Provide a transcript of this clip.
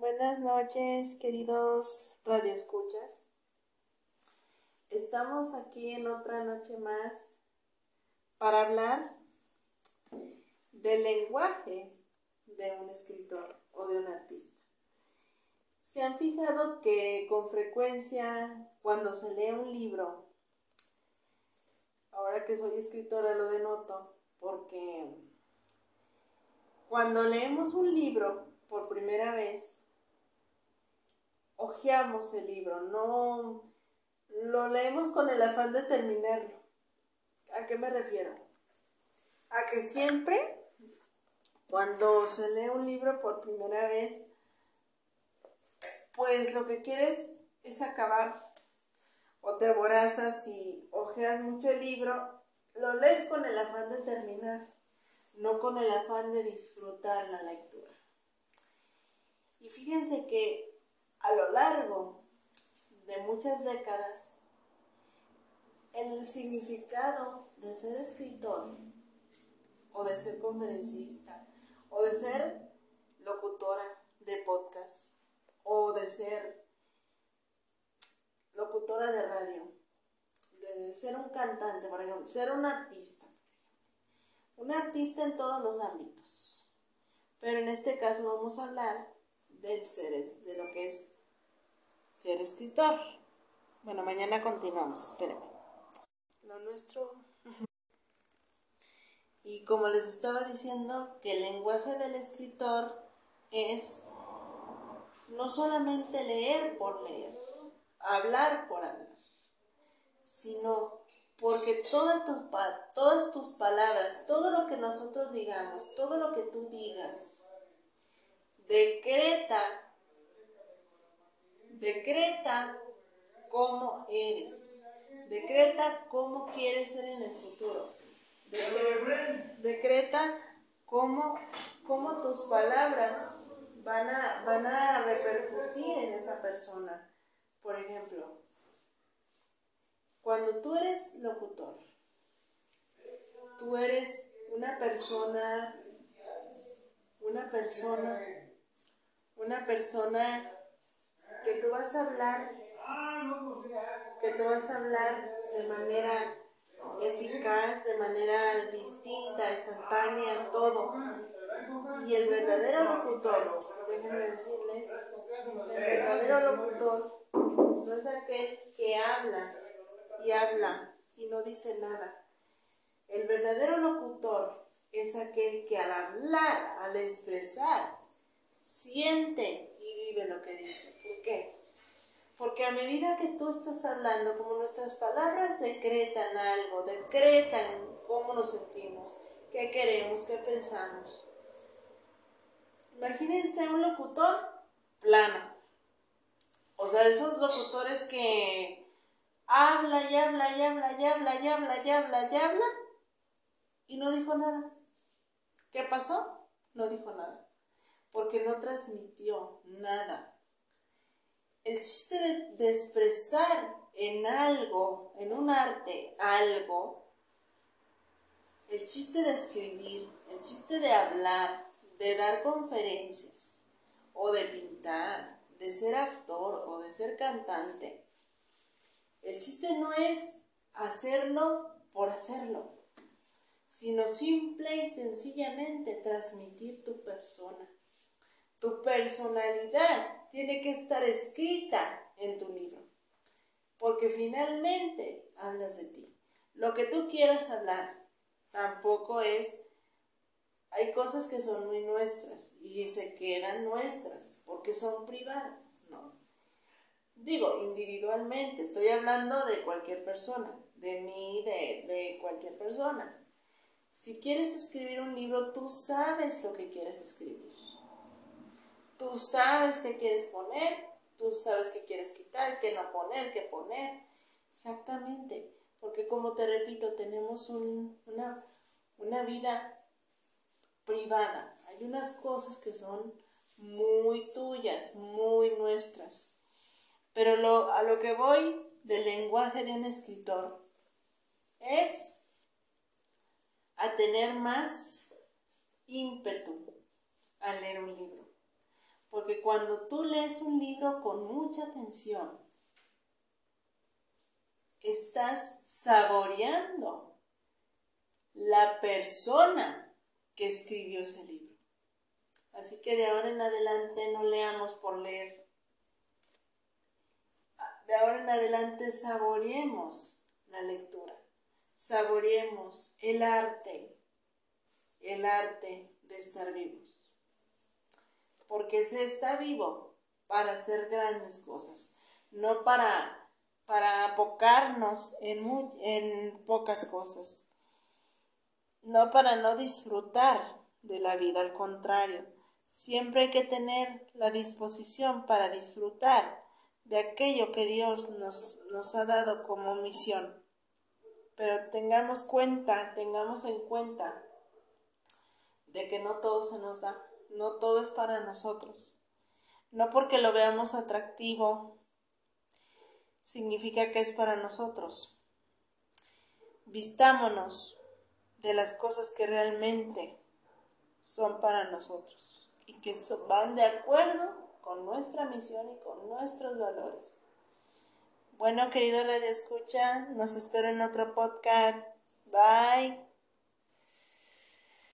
Buenas noches, queridos radioescuchas. Estamos aquí en otra noche más para hablar del lenguaje de un escritor o de un artista. ¿Se han fijado que con frecuencia cuando se lee un libro, ahora que soy escritora lo denoto, porque cuando leemos un libro por primera vez, hojeamos el libro, no lo leemos con el afán de terminarlo. ¿A qué me refiero? A que siempre, cuando se lee un libro por primera vez, pues lo que quieres es acabar o te aborazas y hojeas mucho el libro, lo lees con el afán de terminar, no con el afán de disfrutar la lectura. Y fíjense que a lo largo de muchas décadas, el significado de ser escritor o de ser conferencista o de ser locutora de podcast o de ser locutora de radio, de ser un cantante, por ejemplo, ser un artista, un artista en todos los ámbitos. Pero en este caso vamos a hablar del ser, de lo que es ser escritor. Bueno, mañana continuamos, espérenme. Lo nuestro. Y como les estaba diciendo, que el lenguaje del escritor es no solamente leer por leer, hablar por hablar, sino porque todas tus palabras, todo lo que nosotros digamos, todo lo que tú digas, decreta, decreta cómo eres, decreta cómo quieres ser en el futuro, decreta, cómo, cómo, tus palabras van a, van a repercutir en esa persona. Por ejemplo, cuando tú eres locutor, tú eres una persona, una persona una persona que tú vas a hablar, que tú vas a hablar de manera eficaz, de manera distinta, instantánea, todo. Y el verdadero locutor, déjenme decirles, el verdadero locutor no es aquel que habla y habla y no dice nada. El verdadero locutor es aquel que al hablar, al expresar, siente y vive lo que dice. ¿Por qué? Porque a medida que tú estás hablando, como nuestras palabras decretan algo, decretan cómo nos sentimos, qué queremos, qué pensamos. Imagínense un locutor plano. O sea, esos locutores que habla y habla y habla y habla y habla y habla y habla y no dijo nada. ¿Qué pasó? No dijo nada porque no transmitió nada. El chiste de, expresar en algo, en un arte, algo, el chiste de escribir, el chiste de hablar, de dar conferencias, o de pintar, de ser actor o de ser cantante, el chiste no es hacerlo por hacerlo, sino simple y sencillamente transmitir tu persona. Tu personalidad tiene que estar escrita en tu libro, porque finalmente hablas de ti. Lo que tú quieras hablar tampoco es... Hay cosas que son muy nuestras y se quedan nuestras porque son privadas, ¿no? Digo, individualmente, estoy hablando de cualquier persona, de mí, de, de cualquier persona. Si quieres escribir un libro, tú sabes lo que quieres escribir. Tú sabes qué quieres poner, tú sabes qué quieres quitar, qué no poner, qué poner. Exactamente, porque como te repito, tenemos una, una vida privada. Hay unas cosas que son muy tuyas, muy nuestras. Pero a lo que voy del lenguaje de un escritor es a tener más ímpetu al leer un libro. Porque cuando tú lees un libro con mucha atención, estás saboreando la persona que escribió ese libro. Así que de ahora en adelante no leamos por leer. De ahora en adelante saboreemos la lectura. Saboreemos el arte, el arte de estar vivos porque se está vivo para hacer grandes cosas, no para, para apocarnos en, en pocas cosas, no para no disfrutar de la vida, al contrario, siempre hay que tener la disposición para disfrutar de aquello que Dios nos, nos ha dado como misión. Pero tengamos cuenta, tengamos en cuenta de que no todo se nos da no todo es para nosotros. No porque lo veamos atractivo significa que es para nosotros. Vistámonos de las cosas que realmente son para nosotros y que van de acuerdo con nuestra misión y con nuestros valores. Bueno, querido Radio Escucha, nos espero en otro podcast. Bye.